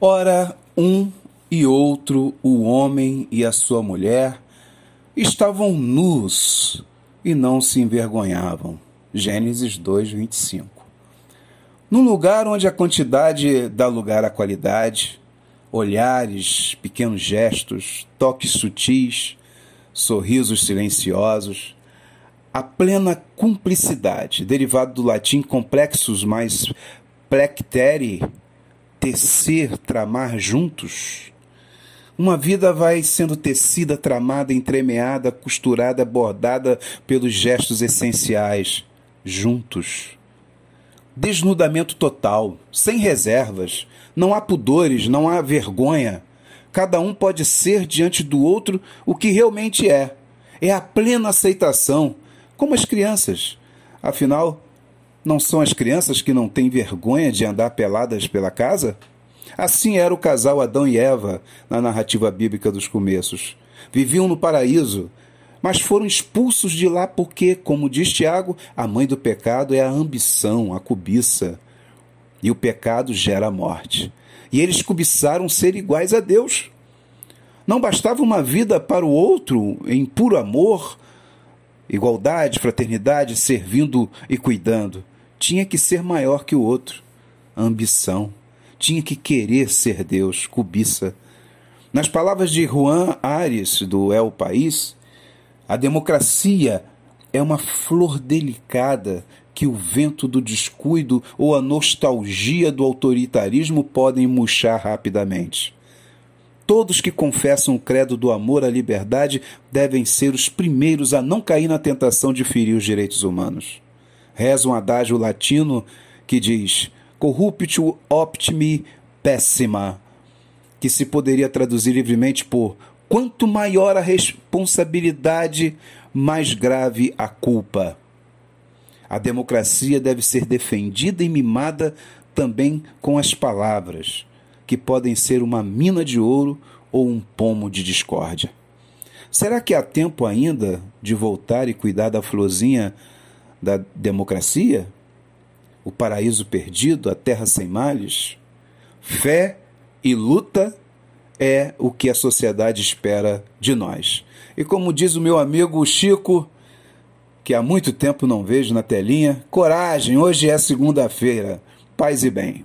Ora, um e outro, o homem e a sua mulher, estavam nus e não se envergonhavam. Gênesis 2, 25. Num lugar onde a quantidade dá lugar à qualidade, olhares, pequenos gestos, toques sutis, sorrisos silenciosos, a plena cumplicidade, derivado do latim complexos mais plectere, tecer, tramar juntos. Uma vida vai sendo tecida, tramada, entremeada, costurada, bordada pelos gestos essenciais, juntos. Desnudamento total, sem reservas, não há pudores, não há vergonha. Cada um pode ser diante do outro o que realmente é. É a plena aceitação, como as crianças. Afinal, não são as crianças que não têm vergonha de andar peladas pela casa? Assim era o casal Adão e Eva na narrativa bíblica dos começos. Viviam no paraíso, mas foram expulsos de lá porque, como diz Tiago, a mãe do pecado é a ambição, a cobiça. E o pecado gera a morte. E eles cobiçaram ser iguais a Deus. Não bastava uma vida para o outro em puro amor, igualdade, fraternidade, servindo e cuidando tinha que ser maior que o outro. Ambição. Tinha que querer ser Deus, cobiça. Nas palavras de Juan Ares, do El País, a democracia é uma flor delicada que o vento do descuido ou a nostalgia do autoritarismo podem murchar rapidamente. Todos que confessam o credo do amor à liberdade devem ser os primeiros a não cair na tentação de ferir os direitos humanos reza um adágio latino que diz corruptio optimi pessima, que se poderia traduzir livremente por quanto maior a responsabilidade, mais grave a culpa. A democracia deve ser defendida e mimada também com as palavras, que podem ser uma mina de ouro ou um pomo de discórdia. Será que há tempo ainda de voltar e cuidar da florzinha da democracia, o paraíso perdido, a terra sem males, fé e luta é o que a sociedade espera de nós. E como diz o meu amigo Chico, que há muito tempo não vejo na telinha, coragem, hoje é segunda-feira. Paz e bem.